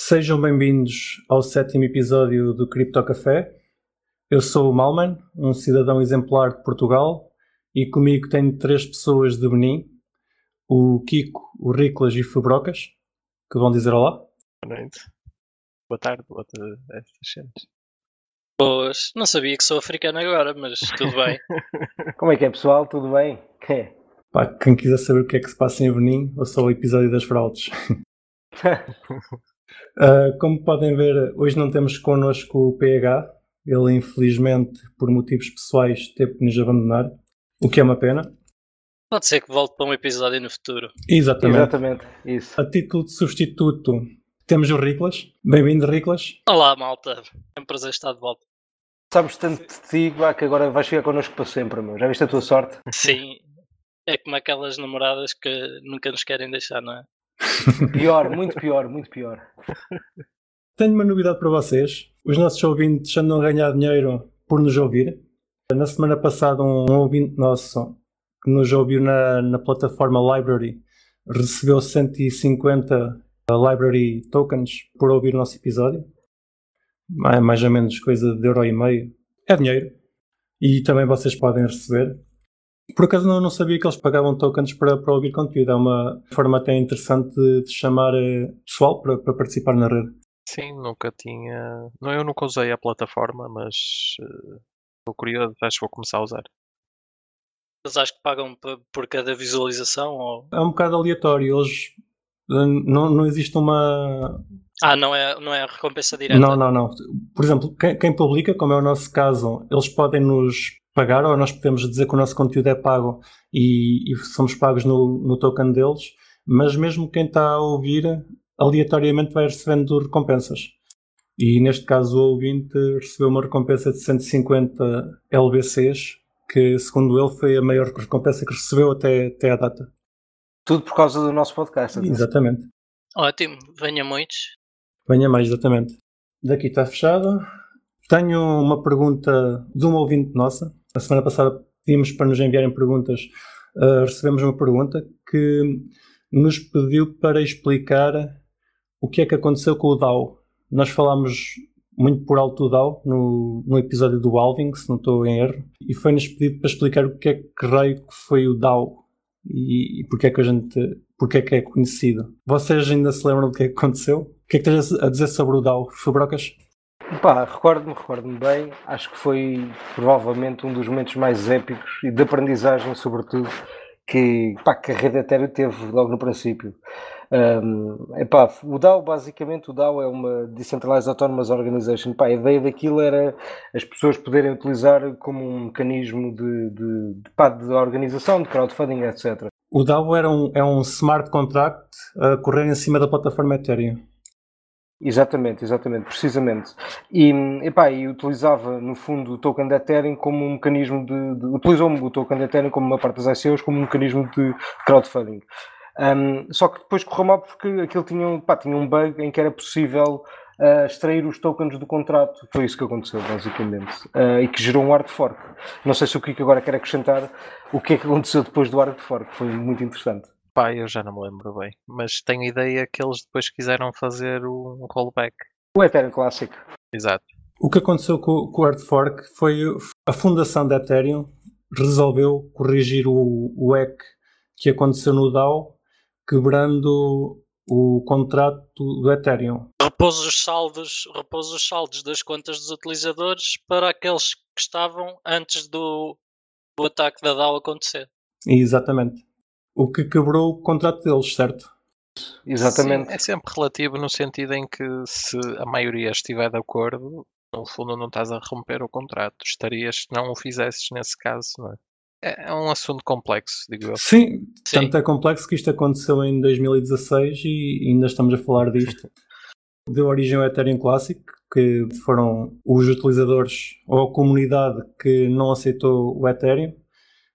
Sejam bem-vindos ao sétimo episódio do Cripto Café. Eu sou o Malman, um cidadão exemplar de Portugal, e comigo tenho três pessoas de Benin: o Kiko, o Riclas e o Fubrocas, que vão dizer olá. Boa noite. Boa tarde, boa tarde. Pois, não sabia que sou africano agora, mas tudo bem. Como é que é, pessoal? Tudo bem? É. Pá, quem quiser saber o que é que se passa em Benin, ou só o episódio das fraudes. Uh, como podem ver, hoje não temos connosco o PH. Ele, infelizmente, por motivos pessoais, teve que nos abandonar, o que é uma pena. Pode ser que volte para um episódio no futuro. Exatamente. Exatamente, isso. A título de substituto, temos o Riclas. Bem-vindo, Riclas. Olá, malta. É um prazer estar de volta. Sabes tanto de ti Guá, que agora vais ficar connosco para sempre, meu. Já viste a tua sorte? Sim. É como aquelas namoradas que nunca nos querem deixar, não é? Pior, muito pior, muito pior. Tenho uma novidade para vocês. Os nossos ouvintes andam a ganhar dinheiro por nos ouvir. Na semana passada, um ouvinte nosso que nos ouviu na, na plataforma Library recebeu 150 Library Tokens por ouvir o nosso episódio. Mais ou menos coisa de euro e meio. É dinheiro. E também vocês podem receber. Por acaso não, não sabia que eles pagavam tokens para, para ouvir conteúdo. É uma forma até interessante de, de chamar eh, pessoal para, para participar na rede. Sim, nunca tinha. Não, eu nunca usei a plataforma, mas uh, estou curioso, acho que vou começar a usar. Eles acho que pagam por cada visualização? Ou... É um bocado aleatório. Eles eh, não, não existe uma. Ah, não é, não é a recompensa direta? Não, não, não. Por exemplo, quem, quem publica, como é o nosso caso, eles podem nos pagar ou nós podemos dizer que o nosso conteúdo é pago e, e somos pagos no, no, token deles, mas mesmo quem está a ouvir aleatoriamente vai recebendo recompensas. E neste caso o ouvinte recebeu uma recompensa de 150 LBCs, que segundo ele foi a maior recompensa que recebeu até, até à data. Tudo por causa do nosso podcast. Exatamente. Ótimo, venha muitos. Venha mais, exatamente. Daqui está fechado. Tenho uma pergunta de uma ouvinte nossa, a semana passada pedimos para nos enviarem perguntas, uh, recebemos uma pergunta que nos pediu para explicar o que é que aconteceu com o DAO. Nós falámos muito por alto do DAO no, no episódio do Alving, se não estou em erro, e foi-nos pedido para explicar o que é que raio que foi o DAO e, e porque é que a gente porque é que é conhecido. Vocês ainda se lembram do que é que aconteceu? O que é que tens a dizer sobre o DAO, Fabrocas? Pá, recordo-me, recordo-me bem. Acho que foi provavelmente um dos momentos mais épicos e de aprendizagem, sobretudo, que, pá, que a rede Ethereum teve logo no princípio. Um, epá, o DAO, basicamente, o DAO é uma Decentralized Autonomous Organization. Epá, a ideia daquilo era as pessoas poderem utilizar como um mecanismo de, de, de, pá, de organização, de crowdfunding, etc. O DAO era um, é um smart contract a correr em cima da plataforma Ethereum. Exatamente, exatamente, precisamente. E, epá, e utilizava, no fundo, o token de Ethereum como um mecanismo de. de utilizou-me o token de Ethereum como uma parte das ICOs como um mecanismo de crowdfunding. Um, só que depois correu mal porque aquilo tinha, pá, tinha um bug em que era possível uh, extrair os tokens do contrato. Foi isso que aconteceu, basicamente. Uh, e que gerou um hard fork. Não sei se o Kiko agora quer acrescentar o que é que aconteceu depois do hard fork. Foi muito interessante. Pá, eu já não me lembro bem, mas tenho ideia que eles depois quiseram fazer um rollback. O Ethereum Classic. Exato. O que aconteceu com, com o Hard Fork foi a fundação da Ethereum resolveu corrigir o, o hack que aconteceu no DAO, quebrando o contrato do Ethereum. Repôs os saldos, repôs os saldos das contas dos utilizadores para aqueles que estavam antes do, do ataque da DAO acontecer. Exatamente o que quebrou o contrato deles, certo? Exatamente. Sim, é sempre relativo no sentido em que se a maioria estiver de acordo, no fundo não estás a romper o contrato. Estarias se não o fizesses nesse caso, não é? É, é um assunto complexo, digo eu. Sim, Sim, tanto é complexo que isto aconteceu em 2016 e ainda estamos a falar disto. Deu origem ao Ethereum Classic, que foram os utilizadores ou a comunidade que não aceitou o Ethereum.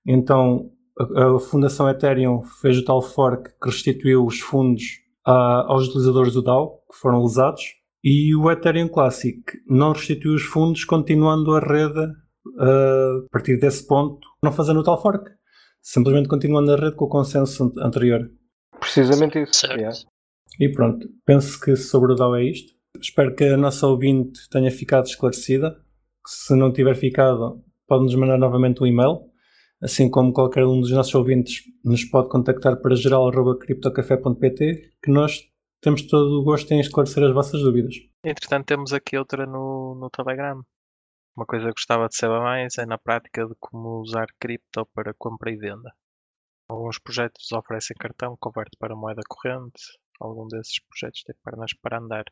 Então a, Fundação Ethereum fez o tal fork que restituiu os fundos a, aos utilizadores do DAO que foram usados e o Ethereum Classic não restituiu os fundos continuando a rede a partir desse ponto, não fazendo o tal fork, simplesmente continuando a rede com o consenso anterior. Precisamente isso. Certo. Yeah. E pronto, penso que sobre o DAO é isto. Espero que a nossa ouvinte tenha ficado esclarecida. Se não tiver ficado, pode-nos mandar novamente um e-mail. Assim como qualquer um dos nossos ouvintes nos pode contactar para geral.criptocafé.pt que nós temos todo o gosto em esclarecer as vossas dúvidas. Entretanto, temos aqui outra no, no Telegram. Uma coisa que gostava de saber mais é na prática de como usar cripto para compra e venda. Alguns projetos oferecem cartão, converte para moeda corrente. Algum desses projetos tem pernas para andar?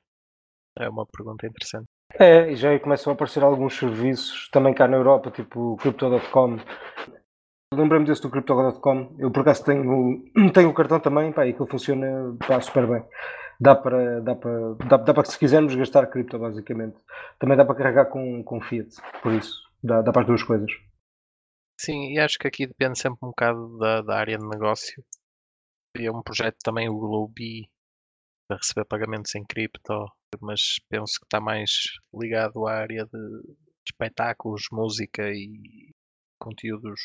É uma pergunta interessante. É, e já começam a aparecer alguns serviços também cá na Europa, tipo Crypto.com. Lembrei-me desse do Crypto.com. Eu por acaso tenho, tenho o cartão também pá, e aquilo funciona pá, super bem. Dá para, dá, para, dá, dá para, se quisermos, gastar cripto, basicamente. Também dá para carregar com, com Fiat, por isso. Dá, dá para as duas coisas. Sim, e acho que aqui depende sempre um bocado da, da área de negócio. E é um projeto também, o Globi, a receber pagamentos em cripto, mas penso que está mais ligado à área de espetáculos, música e conteúdos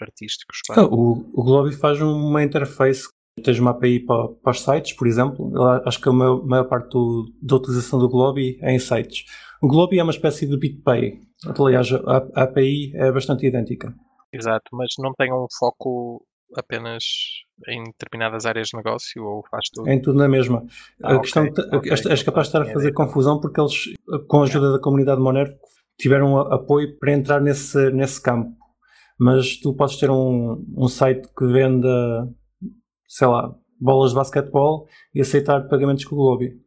artísticos. Ah, o, o Globi faz uma interface tens uma API para, para os sites, por exemplo. Acho que a maior, maior parte do, da utilização do Globi é em sites. O Globi é uma espécie de BitPay. Aliás, a, a API é bastante idêntica. Exato, mas não tem um foco apenas em determinadas áreas de negócio ou faz tudo? Em tudo na mesma. Ah, a questão okay, okay, és capaz de estar a fazer confusão porque eles, com a ajuda da comunidade Monero, tiveram apoio para entrar nesse, nesse campo. Mas tu podes ter um, um site que venda sei lá, bolas de basquetebol e aceitar pagamentos com o Globi.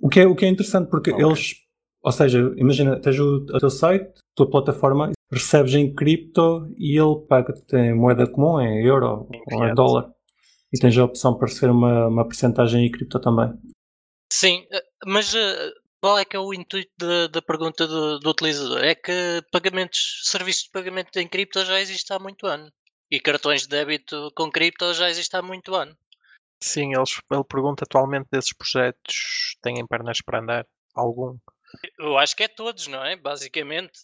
O que é, o que é interessante porque okay. eles, ou seja, imagina, tens o, o teu site, a tua plataforma, recebes em cripto e ele paga-te em moeda comum, em euro em ou em dólar. E tens a opção para receber uma, uma porcentagem em cripto também. Sim, eh, mas uh, qual é que é o intuito da, da pergunta do, do, utilizador? É que pagamentos, serviços de pagamento em cripto já existem há muito ano. E cartões de débito com cripto já existe há muito ano. Sim, eles, ele pergunta atualmente desses projetos têm pernas para andar? Algum? Eu acho que é todos, não é? Basicamente,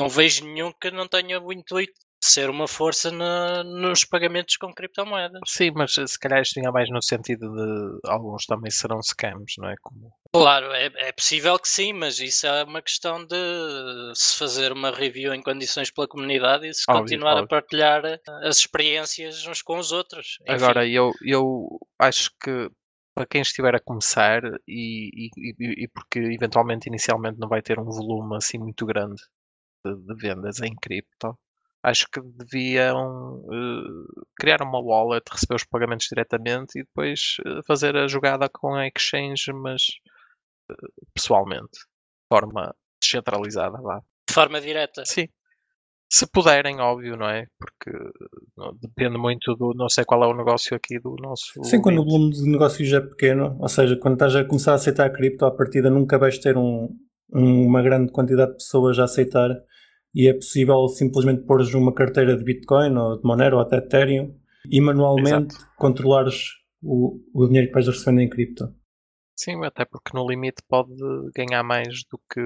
não vejo nenhum que não tenha o intuito ser uma força na, nos pagamentos com criptomoedas. Sim, mas se calhar isto tinha mais no sentido de alguns também serão scams, não é? Como... Claro, é, é possível que sim, mas isso é uma questão de se fazer uma review em condições pela comunidade e se óbvio, continuar óbvio. a partilhar as experiências uns com os outros. Enfim. Agora, eu, eu acho que para quem estiver a começar e, e, e, porque eventualmente inicialmente não vai ter um volume assim muito grande de, de vendas em cripto, acho que deviam uh, criar uma wallet, receber os pagamentos diretamente e depois uh, fazer a jogada com a exchange, mas uh, pessoalmente, de forma descentralizada. Vá. De forma direta? Sim. Se puderem, óbvio, não é? Porque não, depende muito do. Não sei qual é o negócio aqui do nosso. Sim, quando o volume de negócios é pequeno, ou seja, quando estás a começar a aceitar a cripto, à partida nunca vais ter um, um, uma grande quantidade de pessoas a aceitar e é possível simplesmente pôr uma carteira de Bitcoin ou de Monero ou até Ethereum e manualmente Exato. controlares o, o dinheiro que vais recebendo em cripto. Sim, até porque no limite pode ganhar mais do que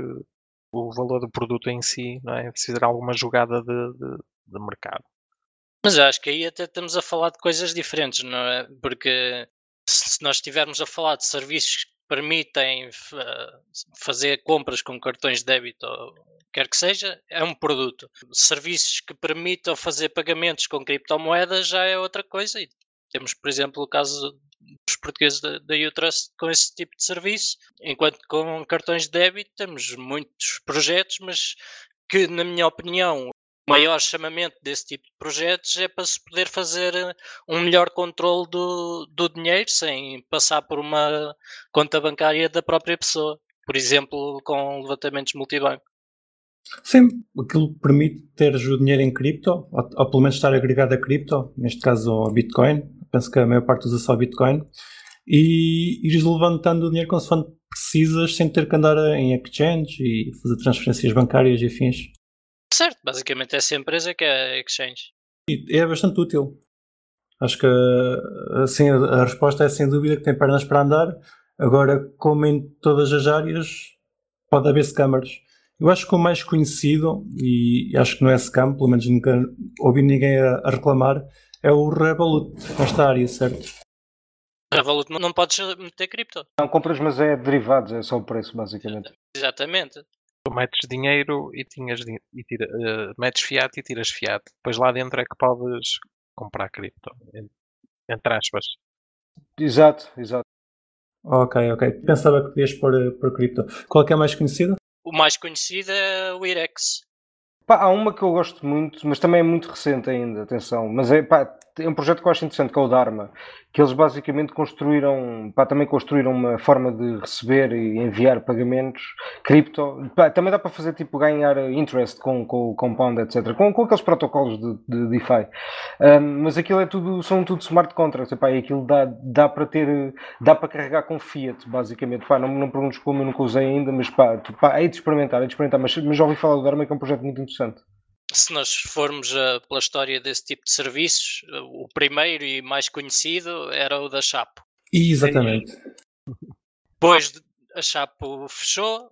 o valor do produto em si, não é? Se fizer alguma jogada de, de, de mercado. Mas acho que aí até estamos a falar de coisas diferentes, não é? Porque se nós estivermos a falar de serviços permitem fazer compras com cartões de débito quer que seja, é um produto. Serviços que permitam fazer pagamentos com criptomoedas já é outra coisa. E temos, por exemplo, o caso dos portugueses da, da Utrust com esse tipo de serviço, enquanto com cartões de débito temos muitos projetos, mas que, na minha opinião, maior chamamento desse tipo de projetos é para se poder fazer um melhor controle do, do dinheiro sem passar por uma conta bancária da própria pessoa. Por exemplo, com levantamentos multibanco. Sim, aquilo permite ter o dinheiro em cripto, ou, ou, pelo menos estar agregado a cripto, neste caso a Bitcoin, penso que a maior parte usa só Bitcoin, e ires levantando o dinheiro consoante precisas sem ter que andar em exchange e fazer transferências bancárias e afins. Certo, basicamente é essa empresa que é a exchange. E é bastante útil. Acho que assim, a resposta é sem dúvida que tem pernas para andar. Agora, como em todas as áreas, pode haver scammers eu acho que o mais conhecido, e acho que não é scam, pelo menos nunca ouvi ninguém a, a reclamar, é o Revolut nesta área, certo? Revolut não, não podes meter cripto. Não compras, mas é derivados, é só o preço, basicamente. Exatamente. Tu metes dinheiro e, tinhas, e tira, eh, metes fiat e tiras fiat. Depois lá dentro é que podes comprar cripto. en- Entre aspas. Exato, exato. Ok, ok. Pensava que podias pôr, eh, pôr cripto. Qual é que é mais conhecido? O mais conhecido é o IREX. Pá, há uma que eu gosto muito, mas também é muito recente ainda, atenção. Mas é, pá, é um projeto que eu acho interessante, que é o Dharma, que eles basicamente construíram, pá, também construíram uma forma de receber e enviar pagamentos cripto. Pá, também dá para fazer tipo ganhar interest com, com o compound, etc. Com, com aqueles protocolos de, de DeFi. Um, mas aquilo é tudo, são tudo smart contracts, epá, e aquilo dá, dá para ter, dá para carregar com fiat, basicamente. Pá, não, não perguntes como, eu nunca usei ainda, mas pá, tu, pá, hei de experimentar, de experimentar, mas, mas já ouvi falar do Dharma que é um projeto muito interessante. Se nós formos uh, pela história desse tipo de serviços, uh, o primeiro e mais conhecido era o da Chapo. Exatamente. Depois de- a Chapo fechou,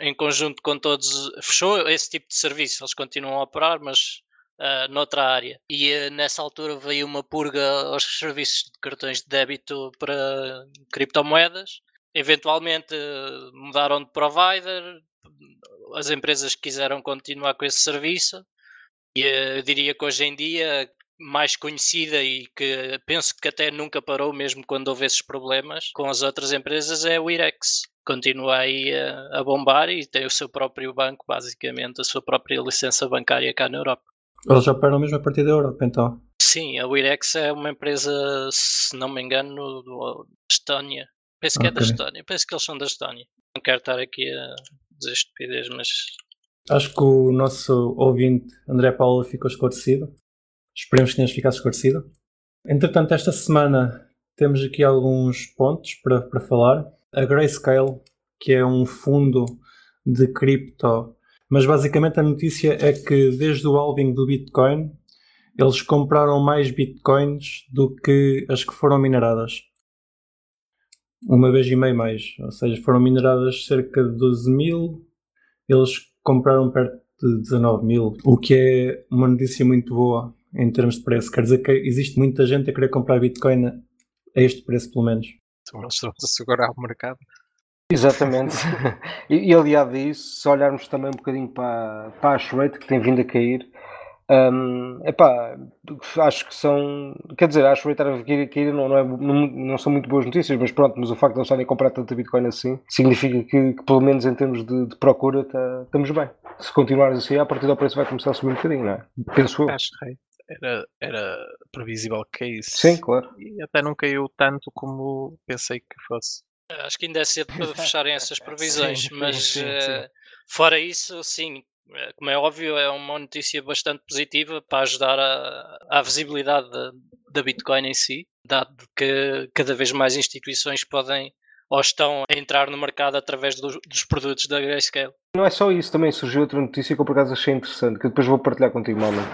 em conjunto com todos, fechou esse tipo de serviço. Eles continuam a operar, mas uh, noutra área. E uh, nessa altura veio uma purga aos serviços de cartões de débito para criptomoedas. Eventualmente uh, mudaram de provider, as empresas quiseram continuar com esse serviço. E uh, eu diria que hoje em dia mais conhecida e que penso que até nunca parou, mesmo quando houve esses problemas com as outras empresas, é o IREX. Continua aí a, a bombar e tem o seu próprio banco, basicamente, a sua própria licença bancária cá na Europa. Eles operam mesmo a partir da Europa, então. Sim, a IREX é uma empresa, se não me engano, do, da Estónia. Penso que é da. Estónia, penso que eles são da Estónia. Não quero estar aqui a dizer estupidez, mas Acho que o nosso ouvinte André Paulo ficou esclarecido. Esperemos que tenhas ficado esclarecido. Entretanto, esta semana temos aqui alguns pontos para, para falar. A Grayscale, que é um fundo de cripto, mas basicamente a notícia é que desde o halving do Bitcoin eles compraram mais Bitcoins do que as que foram mineradas. Uma vez e meio mais. Ou seja, foram mineradas cerca de 12 mil, eles compraram perto de 19 mil, o que é uma notícia muito boa em termos de preço. Quer dizer que existe muita gente a querer comprar Bitcoin a este preço, pelo menos. Então eles estão a segurar o mercado. Exatamente. e, e aliado a isso, se olharmos também um bocadinho para, para a hash rate que tem vindo a cair, hum, epá, acho que são. Quer dizer, a hash rate a cair, a cair não, não, é, não, não são muito boas notícias, mas pronto, mas o facto de eles estarem a comprar tanta Bitcoin assim significa que, que pelo menos em termos de, de procura tá- estamos bem. Se continuarmos assim, a partir do preço vai começar a subir um bocadinho, não é? Penso eu. Hash rate era, era previsível que é isso. Sim, claro. E até não caiu tanto como pensei que fosse. Acho que ainda é cedo para fecharem essas previsões, Sim, mas sim, sim, eh, fora isso, sim, como é óbvio, é uma notícia bastante positiva para ajudar à visibilidade da, da Bitcoin em si, dado que cada vez mais instituições podem ou estão a entrar no mercado através dos, dos produtos da Grayscale. Não é só isso, também surgiu outra notícia que eu por acaso achei interessante, que depois vou partilhar contigo, Malman,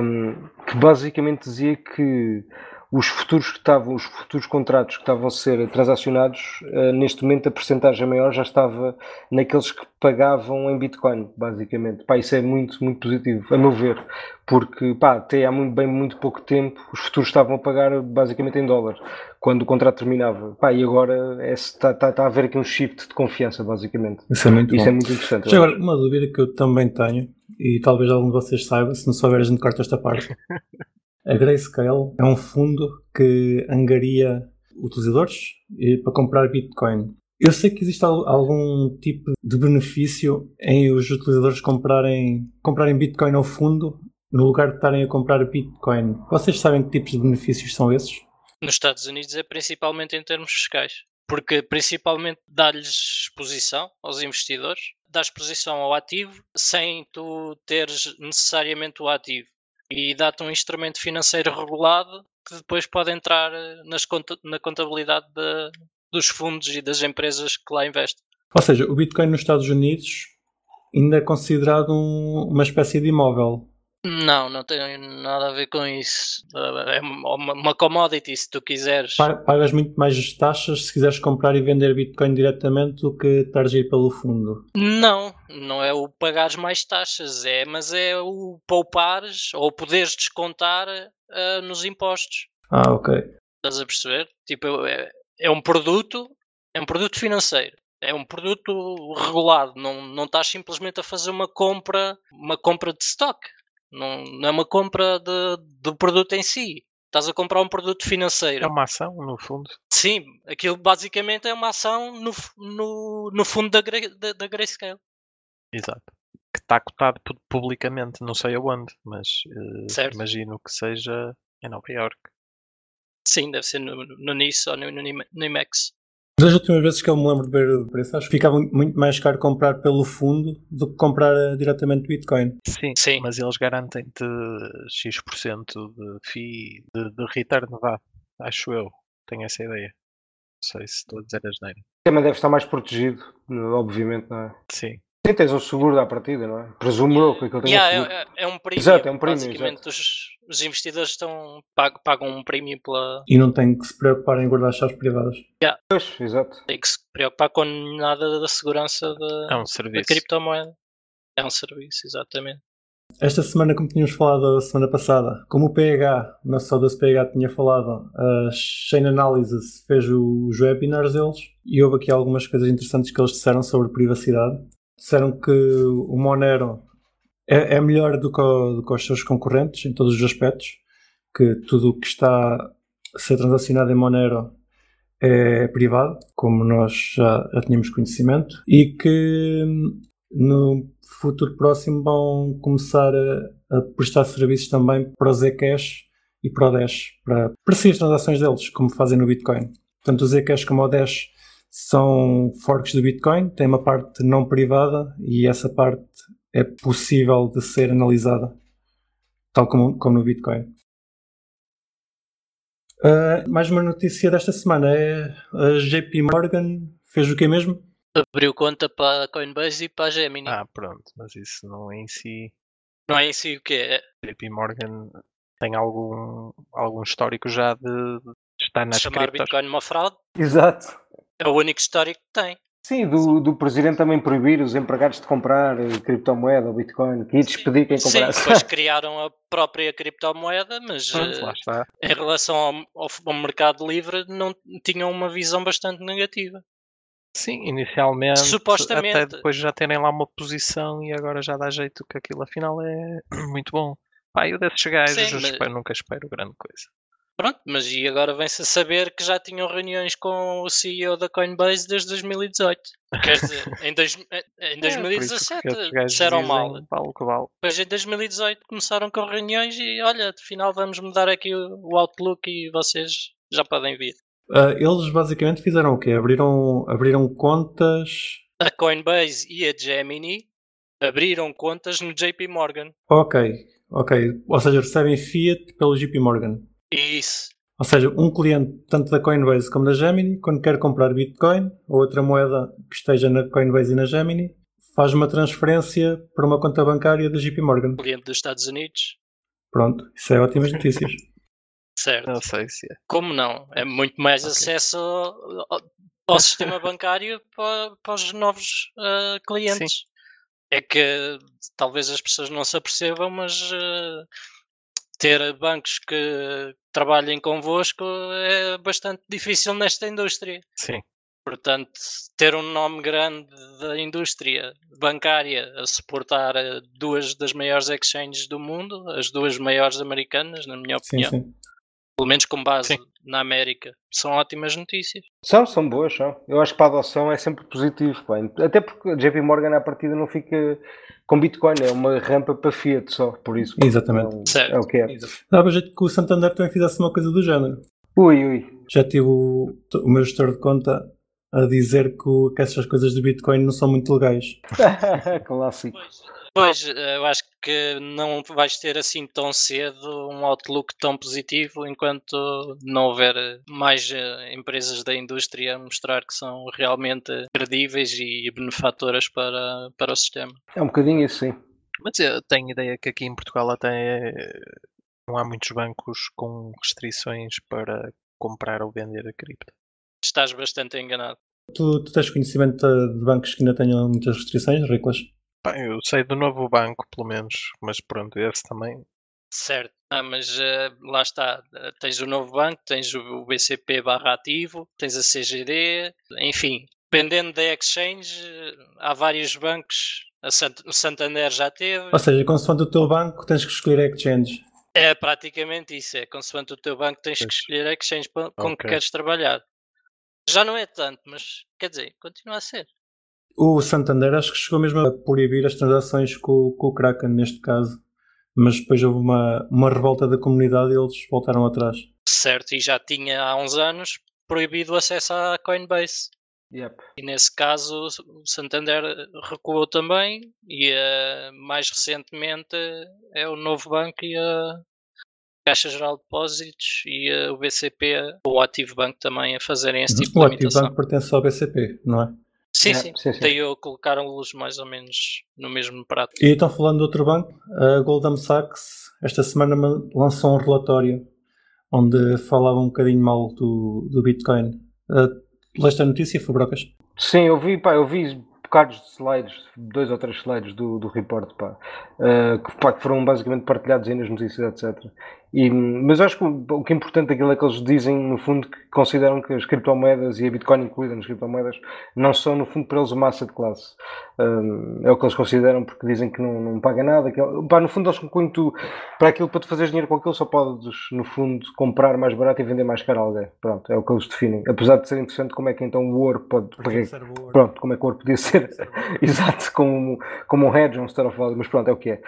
um, que basicamente dizia que os futuros que estavam, os futuros contratos que estavam a ser transacionados, uh, neste momento a percentagem maior já estava naqueles que pagavam em Bitcoin, basicamente. Pá, isso é muito, muito positivo, a meu ver, porque pá, até há muito, bem muito pouco tempo os futuros estavam a pagar basicamente em dólar, quando o contrato terminava. Pá, e agora está tá, tá a haver aqui um shift de confiança, basicamente. Isso é muito Isso bom. é muito interessante. Já agora, uma dúvida que eu também tenho, e talvez algum de vocês saiba, se não souber a gente corta esta parte. A Grayscale é um fundo que angaria utilizadores eh, para comprar Bitcoin. Eu sei que existe al- algum tipo de benefício em os utilizadores comprarem, comprarem Bitcoin ao fundo no lugar de estarem a comprar Bitcoin. Vocês sabem que tipos de benefícios são esses? Nos Estados Unidos é principalmente em termos fiscais, porque principalmente dá-lhes exposição aos investidores, dá exposição ao ativo sem tu teres necessariamente o ativo e dá-te um instrumento financeiro regulado que depois pode entrar eh, nas conta- na contabilidade da- dos fundos e das empresas que lá investem. Ou seja, o Bitcoin nos Estados Unidos ainda é considerado um- uma espécie de imóvel. Não, não tem nada a ver com isso. É uma, uma commodity, se tu quiseres. Pa- Pagas muito mais taxas se quiseres comprar e vender Bitcoin diretamente do que estares a ir pelo fundo. Não, não é o pagares mais taxas, é, mas é o poupares ou poderes descontar ah, nos impostos. Ah, ok. Estás a perceber? Tipo, é, é um produto, é um produto financeiro. É um produto regulado, não, não estás simplesmente a fazer uma compra, uma compra de stock. Não, não é uma compra de, do produto em si. Estás a comprar um produto financeiro. É uma ação, no fundo. Sim, aquilo basicamente é uma ação no, no, no fundo da, da, da Grayscale. Exato. Que está cotado publicamente, não sei aonde, mas uh, imagino que seja em Nova York. Sim, deve ser no, no NIS ou no, no, no IMAX. Das últimas vezes que eu me lembro de ver o preço, acho que ficava muito mais caro comprar pelo fundo do que comprar eh, diretamente Bitcoin. Sim, Sim. mas eles garantem-te X% de FII, de, de return, vá, acho eu. Tenho essa ideia. Não sei se estou a dizer as neiras. Também deve estar mais protegido, obviamente, não é? Sim. Sim, tens um seguro da partida, não é? Presumo eu que aquilo tem yeah, seguro. É, é um prémio. Exato, é um prémio. Basicamente, os, os, investidores estão, pagam, pagam um prémio pela. E não têm que se preocupar em guardar chaves privadas. Yeah. Pois, exato. Tem que se preocupar com nada da segurança da, é um serviço. da criptomoeda. É um serviço, exatamente. Esta semana, como tínhamos falado a semana passada, como o PH, o nosso saudoso PH tinha falado, a Chain Analysis fez os webinars deles e houve aqui algumas coisas interessantes que eles disseram sobre privacidade disseram que o Monero é, é melhor do que, do que, os seus concorrentes em todos os aspectos, que tudo o que está a ser transacionado em Monero é privado, como nós já, já tínhamos conhecimento, e que no futuro próximo vão começar a, a prestar serviços também para o Zcash e para o Dash, para, para seguir as transações deles, como fazem no Bitcoin. Tanto o Zcash como o Dash são forks do Bitcoin, tem uma parte não privada e essa parte é possível de ser analisada, tal como, como no Bitcoin. Uh, mais uma notícia desta semana é a JP Morgan fez o que mesmo? Abriu conta para a Coinbase e para a Gemini. Ah, pronto, mas isso não é em si. Não é em si o quê? JP Morgan tem algum, algum histórico já de, de estar nas Chamar criptos. Bitcoin uma fraude? Exato. É o único histórico que tem. Sim, do, do presidente também proibir os empregados de comprar eh, criptomoeda ou Bitcoin, que ia despedir quem comprasse. Sim, depois criaram a própria criptomoeda, mas Pronto. Eh, em relação ao, ao, ao, mercado livre não tinham uma visão bastante negativa. Sim, inicialmente, Supostamente. até depois já terem lá uma posição e agora já dá jeito que aquilo afinal é muito bom. Pá, eu desses gajos Sim, mas... espero, nunca espero grande coisa. Pronto, mas e agora vem-se a saber que já tinham reuniões com o CEO da Coinbase desde 2018. Quer dizer, em, dois, em 2017 é, disseram mal. Vale que vale. Depois em 2018 começaram com reuniões e olha, afinal vamos mudar aqui o Outlook e vocês já podem vir. Uh, eles basicamente fizeram o quê? Abriram, abriram contas. A Coinbase e a Gemini abriram contas no JP Morgan. Ok, ok. Ou seja, recebem fiat pelo JP Morgan. Isso. Ou seja, um cliente tanto da Coinbase como da Gemini, quando quer comprar Bitcoin ou outra moeda que esteja na Coinbase e na Gemini, faz uma transferência para uma conta bancária da JP Morgan. Cliente dos Estados Unidos. Pronto, isso é ótimas notícias. certo. Não sei se é. Como não? É muito mais okay. acesso ao, ao sistema bancário para, para, os novos uh, clientes. Sim. É que talvez as pessoas não se apercebam, mas uh, ter bancos que trabalhem convosco é bastante difícil nesta indústria. Sim. Portanto, ter um nome grande da indústria bancária a suportar eh, duas das maiores exchanges do mundo, as duas maiores americanas, na minha opinião, sim, sim. Pelo menos com base sim. na América, são ótimas notícias. São, são boas, são. Eu acho que para a adoção é sempre positivo. Até porque a JP Morgan à partida não fica com Bitcoin, é uma rampa para Fiat só, por isso. Exatamente. É, é o que é. Dava jeito que o Santander também fizesse uma coisa do género. Ui, ui. Já tive o, o meu gestor de conta a dizer que, que essas coisas de Bitcoin não são muito legais. Clássico. Pois, eu acho que não vais ter assim tão cedo um outlook tão positivo enquanto não houver mais eh, empresas da indústria a mostrar que são realmente credíveis e benefatoras para, para o sistema. É um bocadinho assim. Mas eu tenho ideia que aqui em Portugal até não há muitos bancos com restrições para comprar ou vender a cripto. Estás bastante enganado. Tu, tu tens conhecimento de bancos que ainda tenham muitas restrições, Riclas? Bem, eu sei do novo banco, pelo menos, mas pronto, esse também Certo, ah, mas uh, lá está, tens o novo banco, tens o BCP barra ativo, tens a CGD, enfim, dependendo da exchange, há vários bancos, a Sant o Santander já teve. Ou seja, consoante o teu banco, tens que escolher a exchange. É praticamente isso, é consoante o teu banco, tens que escolher a exchange com okay. que queres trabalhar. Já não é tanto, mas quer dizer, continua a ser. O Santander acho que chegou mesmo a proibir as transações com, com o Kraken neste caso, mas depois houve uma, uma revolta da comunidade e eles voltaram atrás. Certo, e já tinha há uns anos proibido o acesso à Coinbase. Yep. E nesse caso o Santander recuou também e uh, mais recentemente é o novo banco e a Caixa Geral de Depósitos e uh, o BCP, o Ativo Banco também a fazerem esse tipo o de limitação. O Ativo Banco pertence ao BCP, não é? Sim, é, sim. sim, sim. Daí colocaram-los mais ou menos no mesmo prato. E então, falando de outro banco, a Goldman Sachs esta semana lançou um relatório onde falava um bocadinho mal do, do Bitcoin. Uh, leste a notícia, Fabrocas? Sim, eu vi, pá, eu vi bocados de slides, dois ou três slides do, do report, pá, uh, que, pá, que foram basicamente partilhados aí nas notícias, etc. E, mas acho que o, o, que é importante aquilo é que eles dizem, no fundo, que consideram que as criptomoedas e a Bitcoin incluída nas criptomoedas não são, no fundo, para eles uma asset class. Um, é o que eles consideram porque dizem que não, não paga nada. Que, pá, no fundo, eles concluem que tu, para aquilo, para tu fazeres dinheiro com aquilo, só podes, no fundo, comprar mais barato e vender mais caro a alguém. Pronto, é o que eles definem. Apesar de ser interessante como é que então o ouro pode. Porque, pronto, como é que o ouro podia ser. exato, como, como um hedge, um store of value, mas pronto, é o que é.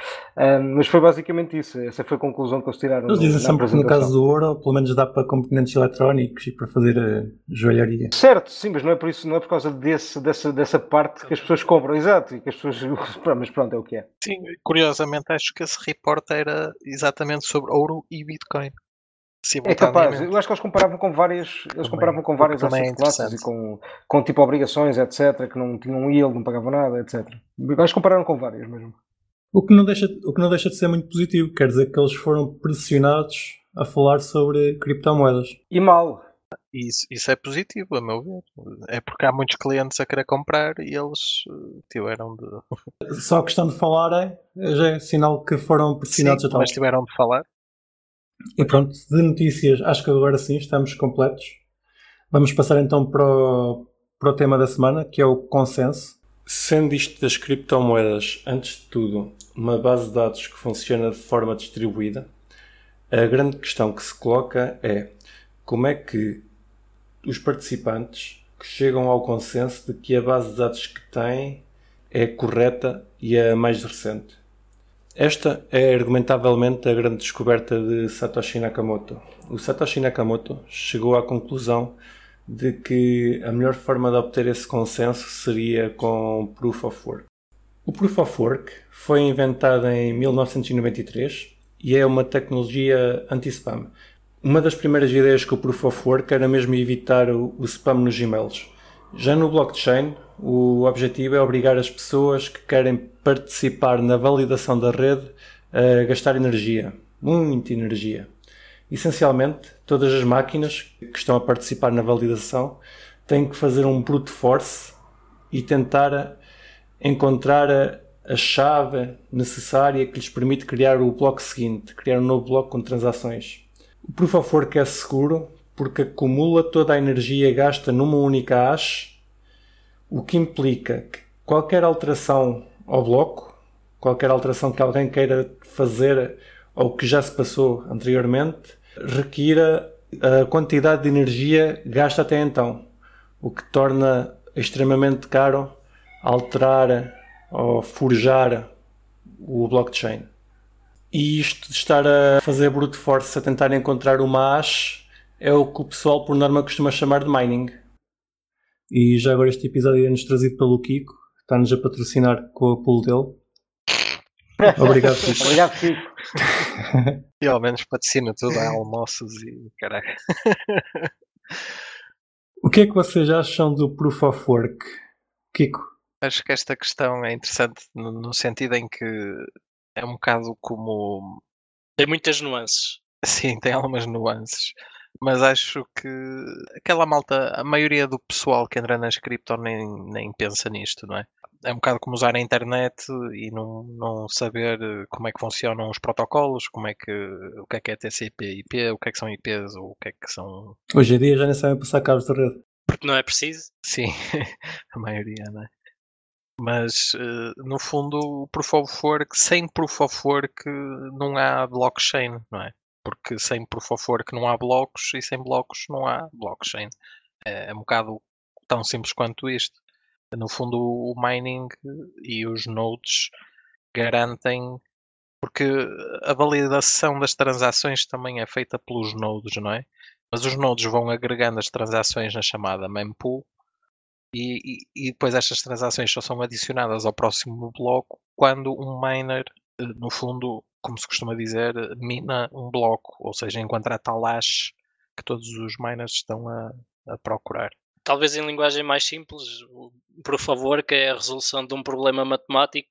Um, mas foi basicamente isso. Essa foi a conclusão que eles tiraram eles dizem sempre que no caso do ouro, pelo menos dá para componentes eletrónicos e para fazer a joalharia. Certo, sim, mas não é por isso, não é por causa desse, dessa, dessa parte que as pessoas compram, exato, e que as pessoas. mas pronto, é o que é. Sim, curiosamente acho que esse report era exatamente sobre ouro e Bitcoin. É capaz, eu acho que eles comparavam com várias, eles também, comparavam com várias asset é classes e com, com tipo obrigações, etc, que não tinham yield, não pagavam nada, etc. Que compararam com várias mesmo. O que, não deixa, o que não deixa de ser muito positivo, quer dizer que eles foram pressionados a falar sobre criptomoedas. E mal. Isso, isso é positivo, a meu ver. É porque há muitos clientes a querer comprar e eles eh, tiveram de. Só a questão de falar é, já é sinal que foram pressionados sim, a tal. Mas tiveram de falar. E pronto, de notícias, acho que agora sim estamos completos. Vamos passar então para o, para o tema da semana, que é o consenso. Sendo isto das criptomoedas, antes de tudo, uma base de dados que funciona de forma distribuída, a grande questão que se coloca é como é que os participantes chegam ao consenso de que a base de dados que têm é correta e é a mais recente. Esta é argumentavelmente a grande descoberta de Satoshi Nakamoto. O Satoshi Nakamoto chegou à conclusão de que a melhor forma de obter esse consenso seria com Proof of Work. O Proof of Work foi inventado em 1993 e é uma tecnologia anti-spam. Uma das primeiras ideias com o Proof of Work era mesmo evitar o, o spam nos e-mails. Já no blockchain, o objetivo é obrigar as pessoas que querem participar na validação da rede a gastar energia, muita energia. Essencialmente, todas as máquinas que estão a participar na validação têm que fazer um brute force e tentar encontrar a, a chave necessária que lhes permite criar o bloco seguinte, criar um novo bloco com transações. O Proof of Work é seguro porque acumula toda a energia gasta numa única hash, o que implica que qualquer alteração ao bloco, qualquer alteração que alguém queira fazer ou que já se passou anteriormente, requira a quantidade de energia gasta até então, o que torna extremamente caro alterar ou forjar o blockchain. E isto de estar a fazer brute force a tentar encontrar uma hash é o que o pessoal por norma costuma chamar de mining. E já agora este episódio é-nos trazido pelo Kiko, está-nos a patrocinar com a pool dele. Obrigado, Kiko. Obrigado, Kiko. E ao menos patrocina tudo, há almoços e caralho. O que é que vocês acham do Proof of Work? Kiko? Acho que esta questão é interessante no, no sentido em que é um bocado como. Tem muitas nuances. Sim, tem algumas nuances. Mas acho que aquela malta, a maioria do pessoal que entra nas cripto nem, nem pensa nisto, não é? É um bocado como usar a internet e não, não saber como é que funcionam os protocolos, como é que, o que é que é TCP, IP, o que é que são IPs, ou o que é que são... Hoje em dia já nem sabem passar cabos de rede. Porque não é preciso. Sim, a maioria, não é? Mas, no fundo, o Proof of Work, sem Proof of Work não há blockchain, não é? Porque sem Proof of Work não há blocos e sem blocos não há blockchain. É, é um bocado tão simples quanto isto. No fundo, o mining e os nodes garantem, porque a validação das transações também é feita pelos nodes, não é? Mas os nodes vão agregando as transações na chamada mempool e, e, e depois estas transações só são adicionadas ao próximo bloco quando um miner, eh, no fundo, como se costuma dizer, mina um bloco, ou seja, encontra tal hash que todos os miners estão a, a procurar talvez em linguagem mais simples, por favor, que é a resolução de um problema matemático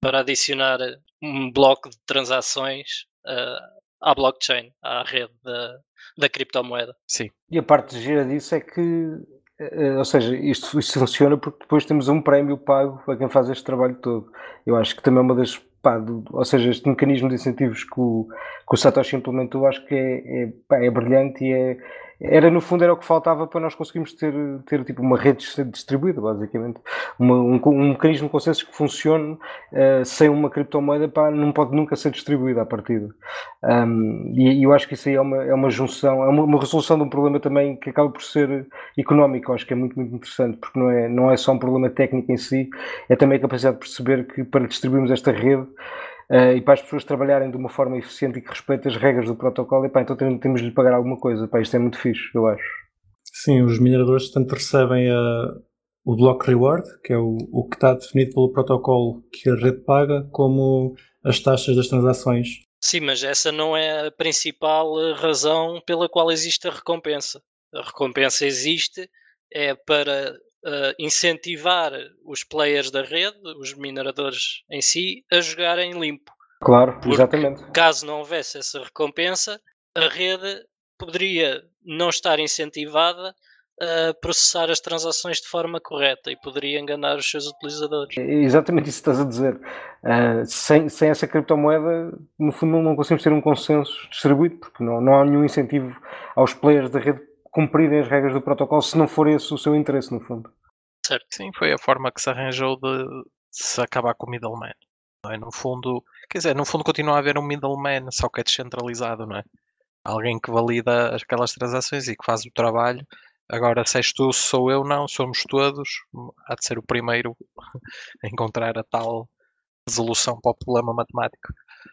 para adicionar um bloco de transações uh, à blockchain, à rede da, da criptomoeda. Sim. E a parte gira disso é que, uh, ou seja, isto, isto funciona porque depois temos um prémio pago a quem faz este trabalho todo. Eu acho que também é uma das Pá, do, ou seja, este mecanismo de incentivos que o, que o Satoshi implementou acho que é, é, pá, é brilhante e é, era no fundo era o que faltava para nós conseguirmos ter, ter tipo uma rede distribuída, basicamente. Uma, um, um, mecanismo de consenso que funcione uh, sem uma criptomoeda pá, não pode nunca ser distribuída à partida. Um, e, e, eu acho que isso aí é uma, é uma junção, é uma, uma, resolução de um problema também que acaba por ser económico. acho que é muito, muito interessante, porque não é, não é só um problema técnico em si, é também a capacidade de perceber que para distribuirmos esta rede uh, e para as pessoas trabalharem de uma forma eficiente e que respeite as regras do protocolo, epá, então temos de lhe pagar alguma coisa. Epá, isto é muito fixe, eu acho. Sim, os mineradores tanto recebem a, o block reward, que é o, o que está definido pelo protocolo que a rede paga, como as taxas das transações. Sim, mas essa não é a principal eh, razão pela qual existe a recompensa. A recompensa existe é para uh, incentivar os players da rede, os mineradores em si, a jogarem limpo. Claro, Porque, exatamente. Caso não houvesse essa recompensa, a rede poderia não estar incentivada a processar as transações de forma correta e poderia enganar os seus utilizadores. É exatamente isso que estás a dizer. Uh, sem, sem essa criptomoeda, no fundo, não conseguimos ter um consenso distribuído, porque não, não há nenhum incentivo aos players da rede cumprirem as regras do protocolo se não for esse o seu interesse, no fundo. Certo, sim, foi a forma que se arranjou de se acabar com o middleman. Não é? No fundo, quer dizer, no fundo continua a haver um middleman, só que é descentralizado, não é? Alguém que valida aquelas transações e que faz o trabalho. Agora, se és tu, se sou eu, não, somos todos. Há de ser o primeiro a encontrar a tal resolução para o problema matemático.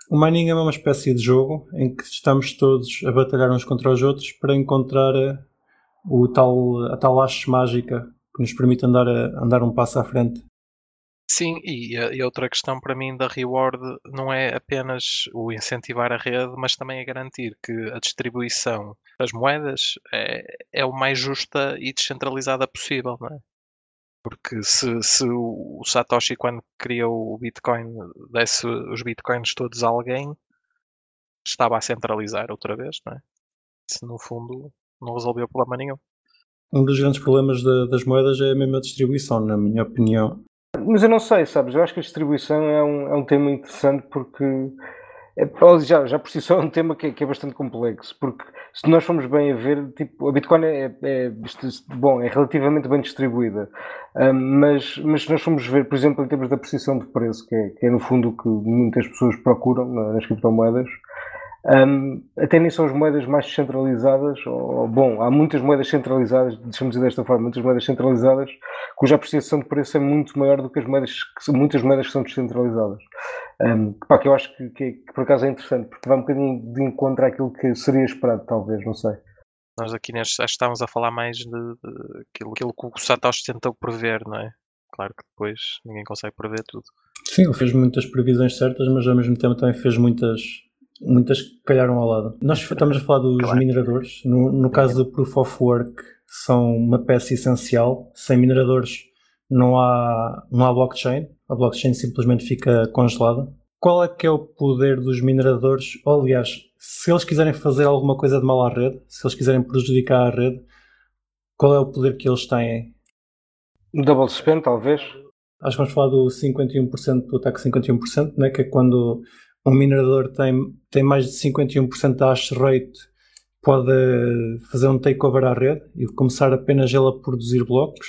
O mining é uma espécie de jogo em que estamos todos a batalhar uns contra os outros para encontrar o tal, a tal haste mágica que nos permite andar, a, andar um passo à frente. Sim, e, e outra questão para mim da reward não é apenas o incentivar a rede, mas também é garantir que a distribuição das moedas é, é o mais justa e descentralizada possível, não é? Porque se, se o Satoshi, quando criou o Bitcoin, desse os Bitcoins todos a alguém, estava a centralizar outra vez, não é? No fundo, não resolveu problema nenhum. Um dos grandes problemas de, das moedas é a mesma distribuição, na minha opinião. Mas eu não sei, sabes? Eu acho que a distribuição é um, é um tema interessante porque é, já, já por si só é um tema que é, que é, bastante complexo, porque se nós formos bem a ver, tipo, a Bitcoin é, é bom, é relativamente bem distribuída, um, mas, mas se nós formos ver, por exemplo, em termos da precisão de preço, que é, que é no fundo o que muitas pessoas procuram nas criptomoedas, um, até nem são as moedas mais descentralizadas, ou, bom, há muitas moedas centralizadas, deixamos dizer desta forma, muitas moedas centralizadas cuja apreciação de preço é muito maior do que as moedas, que, muitas moedas que são descentralizadas. Um, pá, que eu acho que, que, que, por acaso é interessante, porque vai um bocadinho de encontro àquilo que seria esperado, talvez, não sei. Nós aqui neste, acho que estávamos a falar mais de, de aquilo, aquilo que o Satoshi tentou prever, não é? Claro que depois ninguém consegue prever tudo. Sim, ele fez muitas previsões certas, mas ao mesmo tempo também fez muitas muitas calharam ao lado. Nós estamos a falar dos claro. mineradores. No, no caso do Proof of Work, são uma peça essencial. Sem mineradores não há, não há blockchain. A blockchain simplesmente fica congelada. Qual é que é o poder dos mineradores? Ou, aliás, se eles quiserem fazer alguma coisa de mal à rede, se eles quiserem prejudicar a rede, qual é o poder que eles têm? Double spend, talvez? Acho que vamos falar do 51%, do ataque 51%, né? que é quando um minerador tem, tem mais de 51% da hash rate, pode fazer um takeover à rede e começar apenas ele a produzir blocos.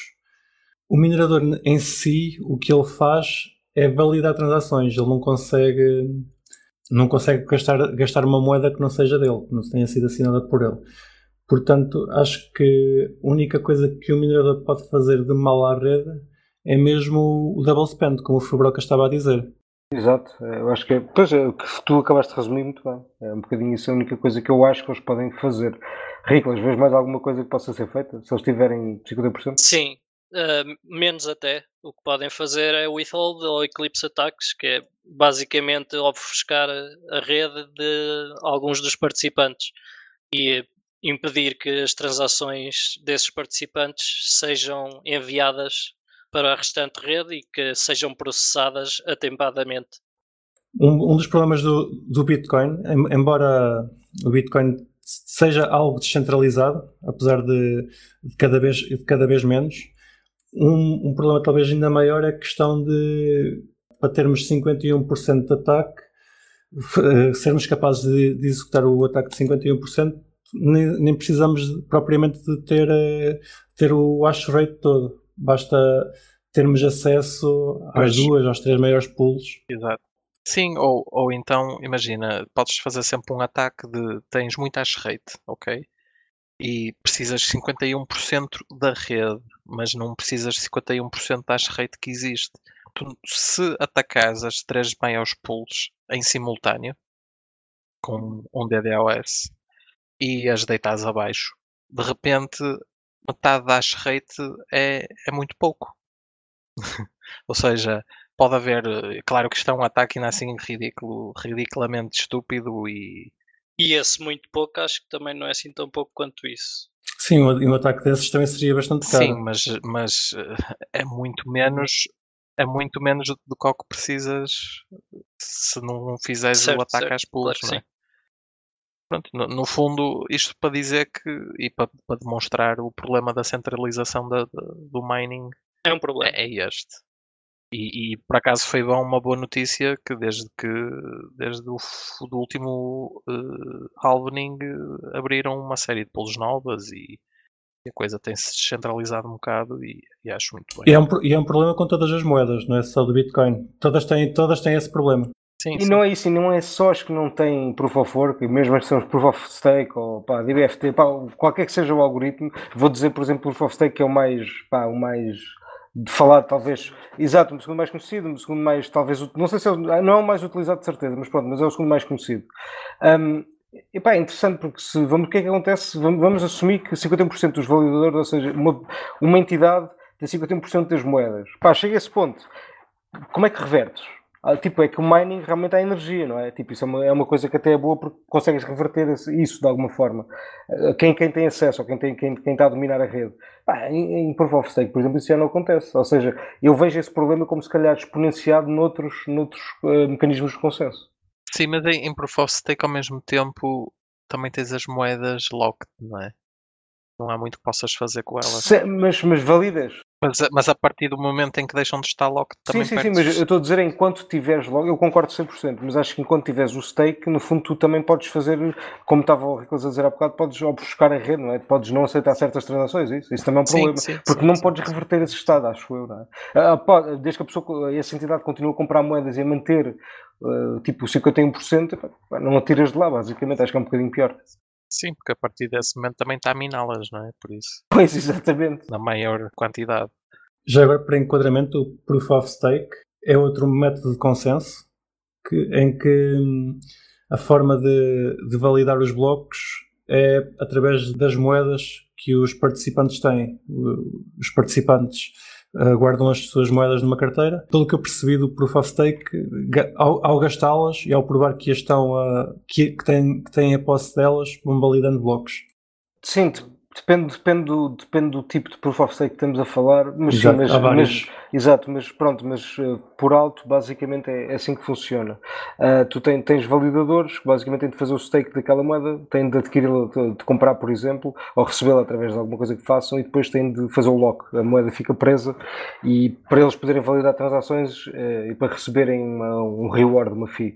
O minerador em si, o que ele faz é validar transações, ele não consegue não consegue gastar, gastar uma moeda que não seja dele, que não tenha sido assinada por ele. Portanto, acho que a única coisa que o minerador pode fazer de mal à rede é mesmo o double spend, como o Fubroca estava a dizer. Exato, eu acho que é, pois é, o que tu acabaste de resumir muito bem. É um bocadinho isso a única coisa que eu acho que eles podem fazer. Riclas, vês mais alguma coisa que possa ser feita? Se eles tiverem 50%? Sim, uh, menos até. O que podem fazer é o withhold ou eclipse attacks, que é basicamente ofuscar a rede de alguns dos participantes e impedir que as transações desses participantes sejam enviadas para a restante rede e que sejam processadas atempadamente. Um, um dos problemas do, do Bitcoin, embora o Bitcoin seja algo descentralizado, apesar de, de cada, vez, de cada vez menos, um, um, problema talvez ainda maior é a questão de, para termos 51% de ataque, eh, sermos capazes de, de, executar o ataque de 51%, nem, nem precisamos propriamente de ter, eh, ter o hash rate todo. Basta termos acesso às duas, aos três maiores pools. Exato. Sim, ou, ou então, imagina, podes fazer sempre um ataque de tens muito hash rate, ok? E precisas de 51% da rede, mas não precisas de 51% da hash rate que existe. Tu, se atacares as três maiores pools em simultâneo, com um DDoS, e as deitas abaixo, de repente metade da hash rate é, é muito pouco. Ou seja, pode haver, eh, claro que isto é um ataque ainda assim ridículo, ridiculamente estúpido e. E esse muito pouco, acho que também não é assim tão pouco quanto isso. Sim, e um ataque desses também seria bastante caro. Sim, mas, mas eh, é muito menos é muito menos do que o que precisas se não fizeres certo, o ataque certo, às pools, claro não é? Pronto, no, no, fundo, isto para dizer que e para, para demonstrar o problema da centralização da, da, do mining é um problema. É, é este. E, e, por acaso foi bom uma boa notícia que desde que desde o do último uh, halvening uh, abriram uma série de polos novas e, a coisa tem-se descentralizado um bocado e, e acho muito bem. E é, um, e é um problema com todas as moedas, não é só do Bitcoin. Todas têm, todas têm esse problema. Sim, e sim. não é isso, não é só as que não têm Proof of Work, mesmo as que são Proof of Stake ou pá, DBFT, pá, qualquer que seja o algoritmo, vou dizer, por exemplo, Proof of Stake que é o mais, pá, o mais de falar, talvez, exato, o segundo mais conhecido, o segundo mais, talvez, não sei se é, não é o mais utilizado de certeza, mas pronto, mas é o segundo mais conhecido. Um, e pá, é interessante porque se vamos, o que é que acontece? Vamos, vamos assumir que 50% dos validadores, ou seja, uma, uma entidade tem 51% das moedas. Pá, chega a esse ponto. Como é que revertes? Ah, tipo, é que o mining realmente há energia, não é? Tipo, isso é uma, é uma coisa que até é boa porque consegues reverter isso de alguma forma. Ah, quem, quem tem acesso, ou quem, tem, quem, quem está a dominar a rede. Ah, em, em Proof of Stake, por exemplo, isso já não acontece. Ou seja, eu vejo esse problema como se calhar exponenciado noutros, noutros uh, mecanismos de consenso. Sim, mas em, em Proof of Stake ao mesmo tempo também tens as moedas locked, não é? Não há muito que possas fazer com elas. Se, mas, mas validas? Mas, mas a partir do momento em que deixam de estar locked também Sim, sim, sim, mas eu estou a dizer enquanto tiveres logo, eu concordo 100%, mas acho que enquanto tiveres o stake, no fundo tu também podes fazer, como estava o Ricolas a dizer há bocado, podes buscar a rede, não é? Podes não aceitar certas transações, isso, isso também é um problema, sim, sim, porque não podes reverter esse estado, acho eu, não é? Ah, desde que a pessoa, essa entidade continua a comprar moedas e a manter uh, tipo 51%, não a tiras de lá, basicamente, acho que é um bocadinho pior. Sim, porque a partir desse momento também está a miná-las, não é? Por isso. Pois, exatamente. Na maior quantidade. Já agora, para enquadramento, o Proof of Stake é outro método de consenso que, em que hum, a forma de, de validar os blocos é através das moedas que os participantes têm. Os participantes uh, guardam as suas moedas numa carteira. Pelo que eu percebi do Proof of Stake, ao, ao gastá-las e ao provar que, estão, uh, que, que, têm, que têm a posse delas, vão validando blocos. Sim, depende, depende, do, depende do tipo de proof of stake que estamos a falar, mas Exato, sim, mas, mas- exato, mas pronto, mas uh, por alto basicamente é, é assim que funciona. Uh, tu tem- tens validadores que basicamente têm de fazer o stake daquela moeda, têm de adquiri-la, de, de comprar, por exemplo, ou recebê-la através de alguma coisa que façam e depois têm de fazer o lock. A moeda fica presa e para eles poderem validar transações uh, e para receberem uma- um reward, uma fee.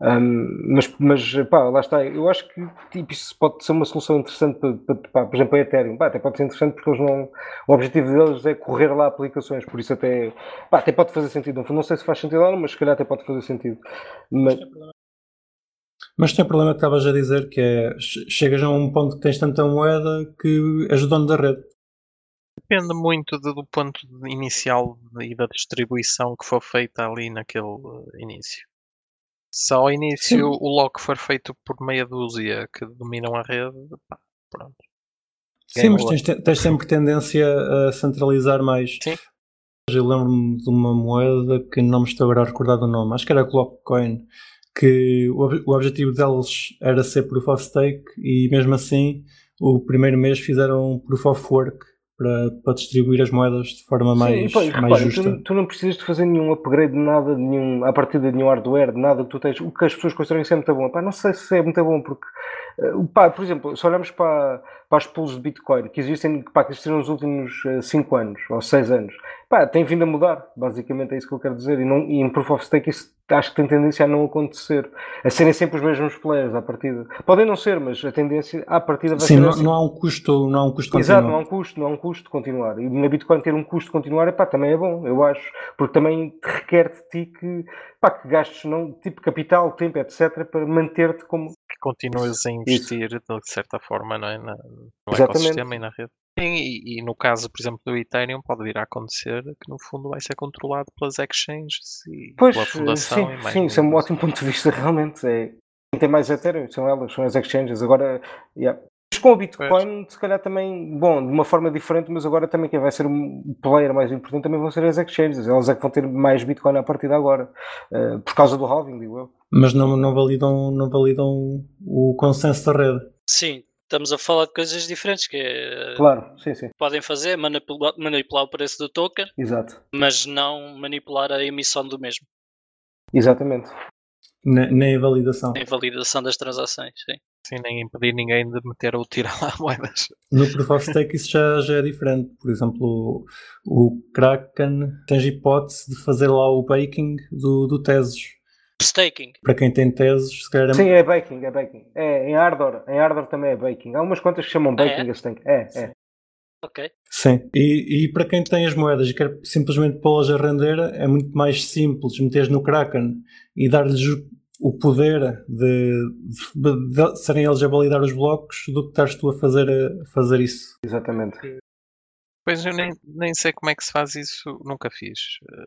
Um, mas, mas pá, lá está. Eu acho que tipo, isso pode ser uma solução interessante para, para- pá, por exemplo, a Ethereum. Pá, até pode ser interessante porque eles não. O objetivo deles é correr lá aplicações, por isso até, pá, até pode fazer sentido. Não sei se faz sentido ou não, mas se calhar até pode fazer sentido. Mas, Mas tem o problema que estavas a dizer, que é che- chegas a um ponto que tens tanta moeda que és o dono da rede. Depende muito do, ponto inicial e da distribuição que for feita ali naquele eh, início. Se ao início Sim. o lock for feito por meia dúzia que dominam a rede, pá, pronto. Sim, Game mas tens, tens sempre tendência a centralizar mais. Sim. Eu lembro-me de uma moeda que não me estou agora a recordar do nome, acho que era a Clockcoin, que o, o objetivo deles era ser Proof of Stake e mesmo assim o primeiro mês fizeram Proof of Work para, para distribuir as moedas de forma sim, mais, pá, mais repara, justa. tu, tu não precisas de fazer nenhum upgrade de nada, de nenhum, a partir de nenhum hardware, de nada que tu tens. O que as pessoas constroem isso é muito bom. Pá, não sei se é muito bom, porque, por exemplo, se olharmos para, para as pools de Bitcoin que existem, pá, que existiram nos últimos 5 anos ou 6 anos, pá, tem vindo a mudar. Basicamente é isso que eu quero dizer. E, não, e em Proof of Stake isso acho que tem tendência a não acontecer. A serem sempre os mesmos players à partida. Podem não ser, mas a tendência à partida vai Sim, ser não, assim. não há um custo, não há um custo Exato, não há um custo, não há um custo de continuar. E na Bitcoin ter um custo de continuar, epá, também é bom, eu acho. Porque também te requer de ti que, pá, que gastes não, tipo capital, tempo, etc. para manter-te como. Que continuas a investir de certa forma não é? No Exatamente. ecossistema e na rede. Sim, E, e no caso, por exemplo, do Ethereum, pode vir a acontecer que no fundo vai ser controlado pelas exchanges e Pois, pela eh, fundação. sim, e mais sim, isso é um ótimo ponto de vista, realmente. É, quem tem mais Ethereum são elas, são as exchanges. Agora, yeah. Mas com o Bitcoin, se calhar também, bom, de uma forma diferente, mas agora também quem vai ser o player mais importante também vão ser as exchanges. Elas é que vão ter mais Bitcoin a partir de agora, eh, por causa do halving, digo eu. Mas não, não, validam, não validam o consenso da rede. Sim, estamos a falar de coisas diferentes que eh, Claro, sim, sim, podem fazer, manipular, manipular o preço do token, exato. mas não manipular a emissão do mesmo, Exatamente. Ne- Nem a validação. em validação das transações. Sim. Sim, nem impedir ninguém de meter ou tirar lá moedas. No Proof of Stake isso já, já é diferente. Por exemplo, o, o Kraken tens hipótese de fazer lá o baking do, do Tesos. Staking. Para quem tem Tesos, se calhar é Sim, é baking, é baking. É, em Ardor, em Ardor também é baking. Há umas quantas que chamam Ah, é? baking esse tank. É, é. Ok. Sim, e, e para quem tem as moedas e quer simplesmente pô-las a render, é muito mais simples meteres no Kraken e dar-lhes o- poder de, de- de serem eles a validar os blocos do que estás tu a fazer, a fazer isso. Exatamente. Pois eu nem, nem sei como é que se faz isso, nunca fiz. Eh,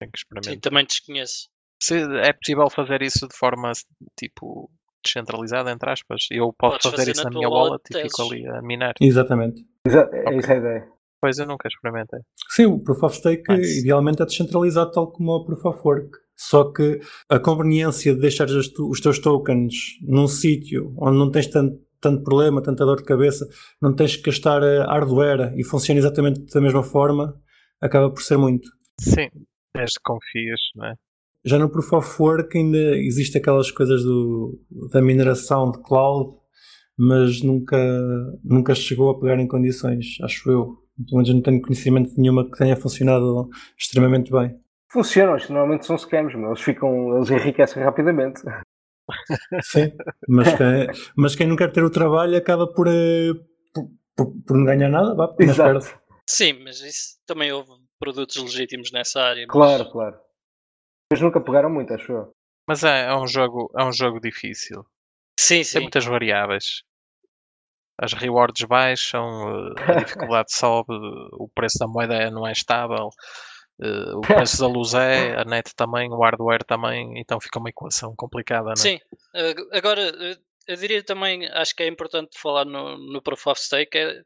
Tenho que Sim, experimentar. também desconheço. Se é possível fazer isso de forma tipo descentralizada, entre aspas, eu posso Podes fazer, fazer isso na na minha wallet e fico ali a minar. Exatamente. Exa é Ok. essa a ideia. Pois eu nunca experimentei. Sim, o Proof of Stake Nice. idealmente é descentralizado tal como o Proof of Work. Só que a conveniência de deixar os teus tokens num sítio onde não tens tanto, tanto problema, tanta dor de cabeça, não tens que gastar eh, hardware e funciona exatamente da mesma forma, acaba por ser muito. Sim, desde que confias, não é? Já no Proof of Work ainda existe aquelas coisas do, da mineração de cloud, mas nunca, nunca chegou a pegar em condições, acho eu. Pelo menos eu não tenho conhecimento de nenhuma que tenha funcionado extremamente bem. Funcionam, isto normalmente são scams, meu. eles ficam, eles enriquecem rapidamente. Sim, mas quem, mas quem não quer ter o trabalho acaba por, eh, por, por- por não ganhar nada, vá, mas perde. Exato. Sim, mas isso também houve produtos legítimos nessa área. mas- Claro, claro. Mas nunca pegaram muito, acho eu. Mas é, é um jogo, é um jogo difícil. Sim, Tem sim. muitas variáveis. As rewards baixam, eh, a dificuldade sobe, o preço da moeda não é estável, eh, o preço da luz é, a net também, o hardware também, então fica uma equação complicada, não é? Sim. Ag- Agora, eu- eu diria também, acho que é importante falar no, no Proof of Stake, é,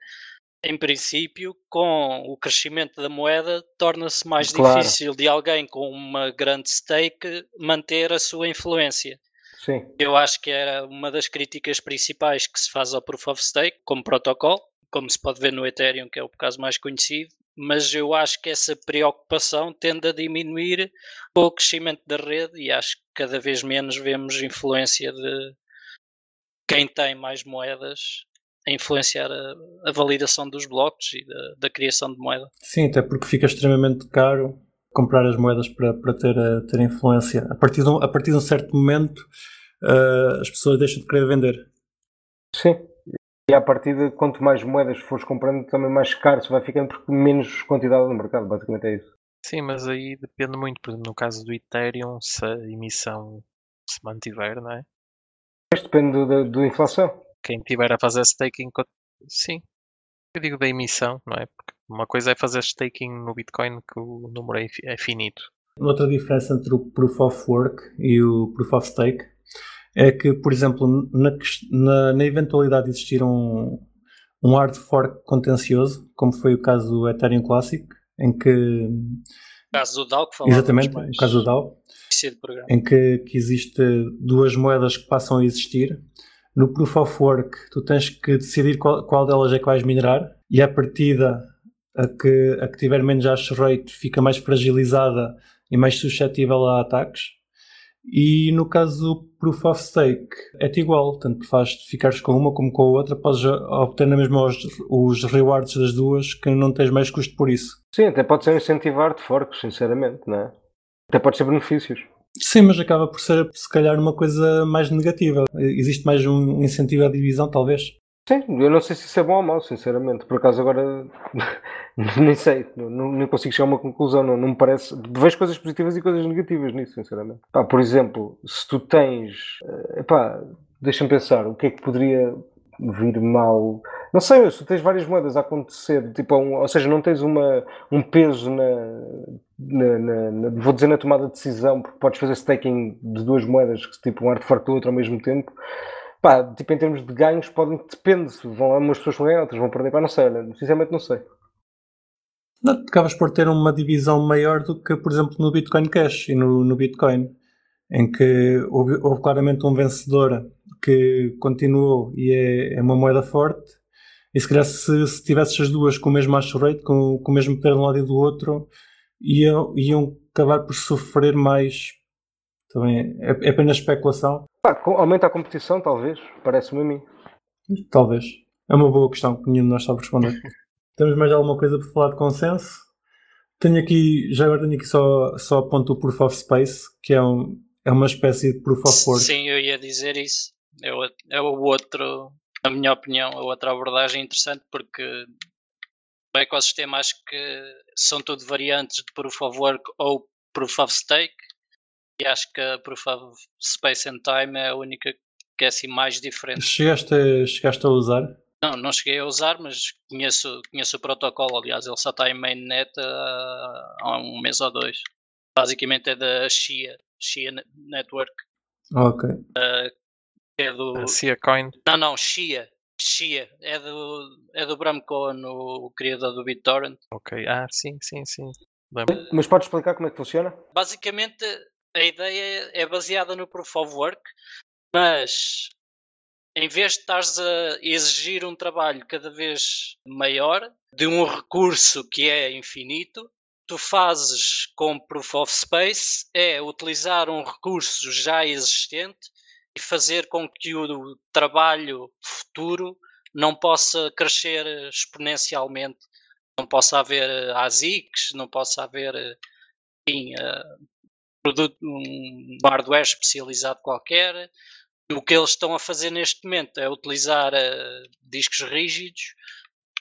em princípio, com o crescimento da moeda, torna-se mais Claro. difícil de alguém com uma grande stake manter a sua influência. Sim. Eu acho que era uma das críticas principais que se faz ao Proof of Stake como protocolo, como se pode ver no Ethereum, que é o caso mais conhecido, mas eu acho que essa preocupação tende a diminuir com o crescimento da rede e acho que cada vez menos vemos influência de quem tem mais moedas a influenciar a, a validação dos blocos e da, da, criação de moeda. Sim, até porque fica extremamente caro comprar as moedas para, para ter, ter influência. A partir, de um, a partir de um certo momento, uh, as pessoas deixam de querer vender. Sim, e a partir de quanto mais moedas fores comprando, também mais caro se vai ficando porque menos quantidade no mercado, basicamente é isso. Sim, mas aí depende muito, por exemplo, no caso do Ethereum, se a emissão se mantiver, não é? Mas depende da inflação. Quem tiver a fazer staking, sim. Eu digo da emissão, não é? Porque uma coisa é fazer staking no Bitcoin que o número é, é finito. Outra diferença entre o Proof of Work e o Proof of Stake é que, por exemplo, na, na, na eventualidade de existir um, um hard fork contencioso, como foi o caso do Ethereum Classic, em que. O caso do DAO, que Exatamente, o caso do DAO, em que, que existe duas moedas que passam a existir. No Proof of Work, tu tens que decidir qual, qual delas é que vais minerar, e a partida a que, a que tiver menos hash rate fica mais fragilizada e mais suscetível a ataques. E no caso do Proof of Stake é-te igual, tanto faz ficares com uma como com a outra, podes obter na mesma os, os rewards das duas que não tens mais custo por isso. Sim, até pode ser incentivar-te forks, sinceramente, não é? Até pode ser benefícios. Sim, mas acaba por ser se calhar uma coisa mais negativa. Existe mais um incentivo à divisão, talvez. Sim, eu não sei se isso é bom ou mau, sinceramente. Por acaso agora nem sei, não, não consigo chegar a uma conclusão. Não, não me parece. Vejo coisas positivas e coisas negativas nisso, sinceramente. Pá, por exemplo, se tu tens. Eh, epá, deixa-me pensar, o que é que poderia vir mal. Não sei, se tu tens várias moedas a acontecer, tipo, um, ou seja, não tens uma, um peso na, na, na, vou dizer, na tomada de decisão, porque podes fazer staking de duas moedas, tipo um artefato do outro ao mesmo tempo pá, tipo, em termos de ganhos, podem, depende, vão, umas pessoas vão ganhar, outras vão perder, pá, não sei, olha, sinceramente não sei. Não, acabas por ter uma divisão maior do que, por exemplo, no Bitcoin Cash e no, no Bitcoin, em que houve, houve, claramente um vencedor que continuou e é, é uma moeda forte, e se calhar se, se tivesses as duas com o mesmo hash rate, com, com o mesmo poder de um lado e do outro, iam, iam acabar por sofrer mais. Também é, é apenas especulação, Pá, aumenta a competição, talvez, parece-me a mim. Talvez. É uma boa questão que nenhum de nós sabe responder. Temos mais alguma coisa para falar de consenso? Tenho aqui, já agora tenho aqui só, só a ponto do Proof of Space, que é, um, é uma espécie de Proof of Work. Sim, eu ia dizer isso. É o, é o outro, na minha opinião, a outra abordagem interessante, porque o ecossistema acho que são tudo variantes de Proof of Work ou Proof of Stake, e acho que a Proof of Space and Time é a única que é assim mais diferente. Chegaste a, chegaste a usar? Não, não cheguei a usar, mas conheço, conheço o protocolo. Aliás, ele só está em mainnet há, há um mês ou dois. Basicamente é da Shia, Shia Network. Ok. Uh, é do. Shia Coin? Não, não, Shia. Shia. É do, é do Bram Cohen, o, o criador do BitTorrent. Ok. Ah, sim, sim, sim. Lembro. Mas podes explicar como é que funciona? Basicamente, a ideia é baseada no Proof of Work, mas em vez de estares a exigir um trabalho cada vez maior de um recurso que é infinito, tu fazes com Proof of Space é utilizar um recurso já existente e fazer com que o trabalho futuro não possa crescer exponencialmente, não possa haver ASICs, não possa haver enfim, produto, um hardware especializado qualquer. O que eles estão a fazer neste momento é utilizar discos rígidos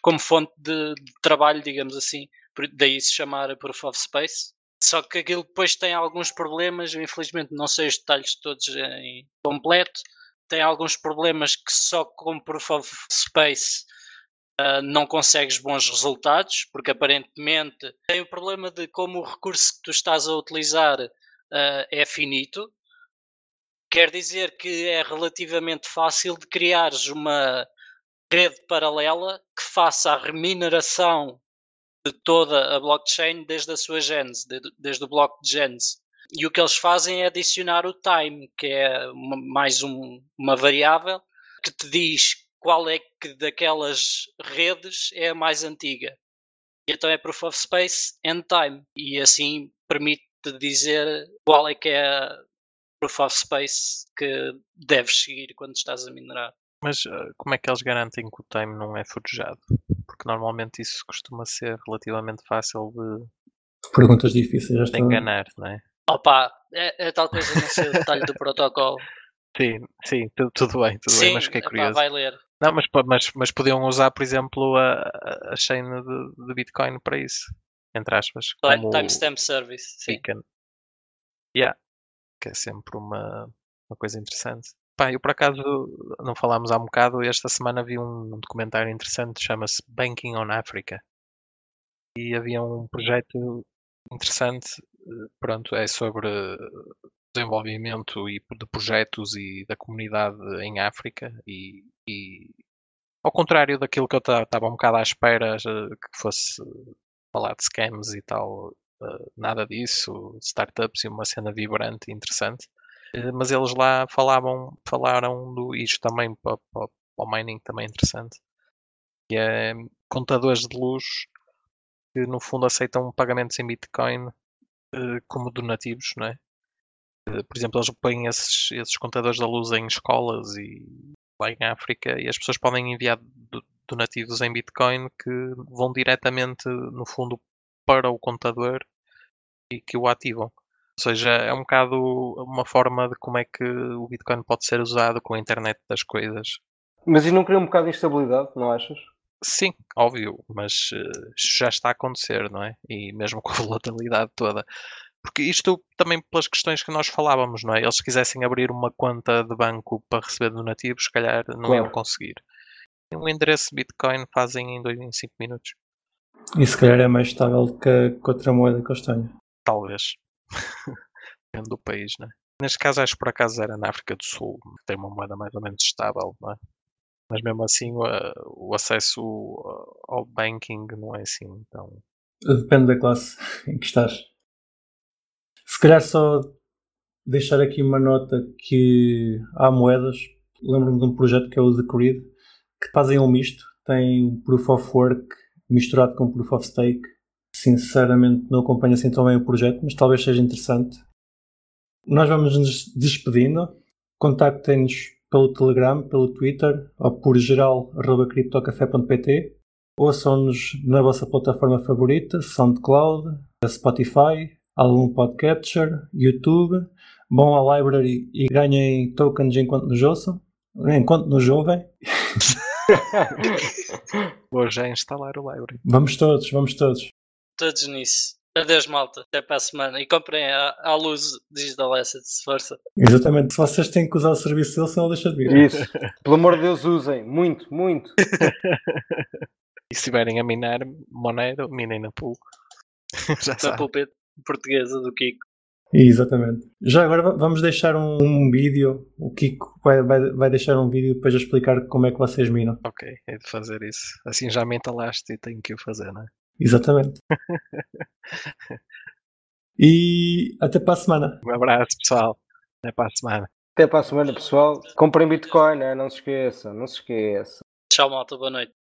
como fonte de, de, trabalho, digamos assim, daí se chamar Proof of Space. Só que aquilo depois tem alguns problemas, infelizmente não sei os detalhes todos em completo, tem alguns problemas que só com Proof of Space uh, não consegues bons resultados, porque aparentemente tem o problema de como o recurso que tu estás a utilizar uh, é finito, quer dizer que é relativamente fácil de criares uma rede paralela que faça a remuneração de toda a blockchain desde a sua gênese, desde o bloco de gênese. E o que eles fazem é adicionar o time, que é uma, mais um, uma variável que te diz qual é que daquelas redes é a mais antiga. E então é Proof of Space and Time. E assim permite dizer qual é que é a Proof of Space que deves seguir quando estás a minerar. Mas uh, como é que eles garantem que o time não é forjado? Porque normalmente isso costuma ser relativamente fácil de, Perguntas difíceis. de enganar, não é? Opa, é, é tal coisa, não sei o detalhe do protocolo. Sim, sim, tudo, tudo bem, tudo Sim, bem, mas fiquei curioso. vai ler. Não, mas, mas, mas podiam usar, por exemplo, a, a- chain de, de Bitcoin para isso, entre aspas, Time- Timestamp Service. Sim. Beacon. Yeah, que é sempre uma, uma coisa interessante. Pá, eu por acaso, não falámos há um bocado, esta semana vi um documentário interessante, chama-se Banking on Africa. E havia um projeto interessante, eh, pronto, é sobre desenvolvimento e de projetos e da comunidade em África e, e ao contrário daquilo que eu estava um bocado à espera eh, que fosse falar de scams e tal, eh, nada disso, startups e uma cena vibrante e interessante. Eh, Mas eles lá falavam, falaram do isto também para, para, para o mining também é interessante, que é contadores de luz que no fundo aceitam pagamentos em Bitcoin eh, como donativos, não é? Eh, Por exemplo, eles põem esses, esses contadores da luz em escolas e lá em África e as pessoas podem enviar do- donativos em Bitcoin que vão diretamente, no fundo, para o contador e que o ativam. Ou seja, é um bocado uma forma de como é que o Bitcoin pode ser usado com a internet das coisas. Mas isso não cria um bocado de instabilidade, não achas? Sim, óbvio, mas eh, isto já está a acontecer, não é? E mesmo com a volatilidade toda. Porque isto também pelas questões que nós falávamos, não é? Eles se quisessem abrir uma conta de banco para receber donativos, se calhar não iam Claro. conseguir. Um endereço Bitcoin fazem em 2 em 5 minutos. E se calhar é mais estável do que a, que outra moeda que eles tenham. Talvez. Depende do país, não é? Neste caso, acho que por acaso era na África do Sul, tem uma moeda mais ou menos estável, não é? Mas mesmo assim, o, acesso uh, ao banking não é assim tão. Depende da classe em que estás. Se calhar só deixar aqui uma nota que há moedas. Lembro-me de um projeto que é o The Creed, que fazem um misto. Tem um Proof of Work misturado com Proof of Stake. Sinceramente não acompanho assim tão bem o projeto, mas talvez seja interessante. Nós vamos nos despedindo. Contactem-nos pelo Telegram, pelo Twitter ou por geral.criptocafé.pt Ouçam-nos na vossa plataforma favorita, SoundCloud, Spotify, algum podcatcher, YouTube. Vão à library e ganhem tokens enquanto nos ouçam, enquanto nos ouvem. Hoje é instalar o library. Vamos todos, vamos todos. Todos nisso. Adeus, malta. Até para a semana. E comprem à, à luz Digital Assets. Força. Exatamente, se vocês têm que usar o serviço deles, senão deixa de vir. Isso. Pelo amor de Deus, usem. Muito, muito. E se estiverem a minar Monero, minem na pool. Já Na pulpete portuguesa do Kiko. Exatamente. Já agora va- vamos deixar um, um vídeo. O Kiko vai, vai, vai deixar um vídeo depois a explicar como é que vocês minam. Ok, é de fazer isso. Assim já me entalaste e tenho que o fazer, não é? Exatamente. e até para a semana. Um abraço, pessoal. Até para a semana. Até para a semana, pessoal. Comprem Bitcoin, né? não se esqueçam, não se esqueçam. Tchau, malta. Boa noite.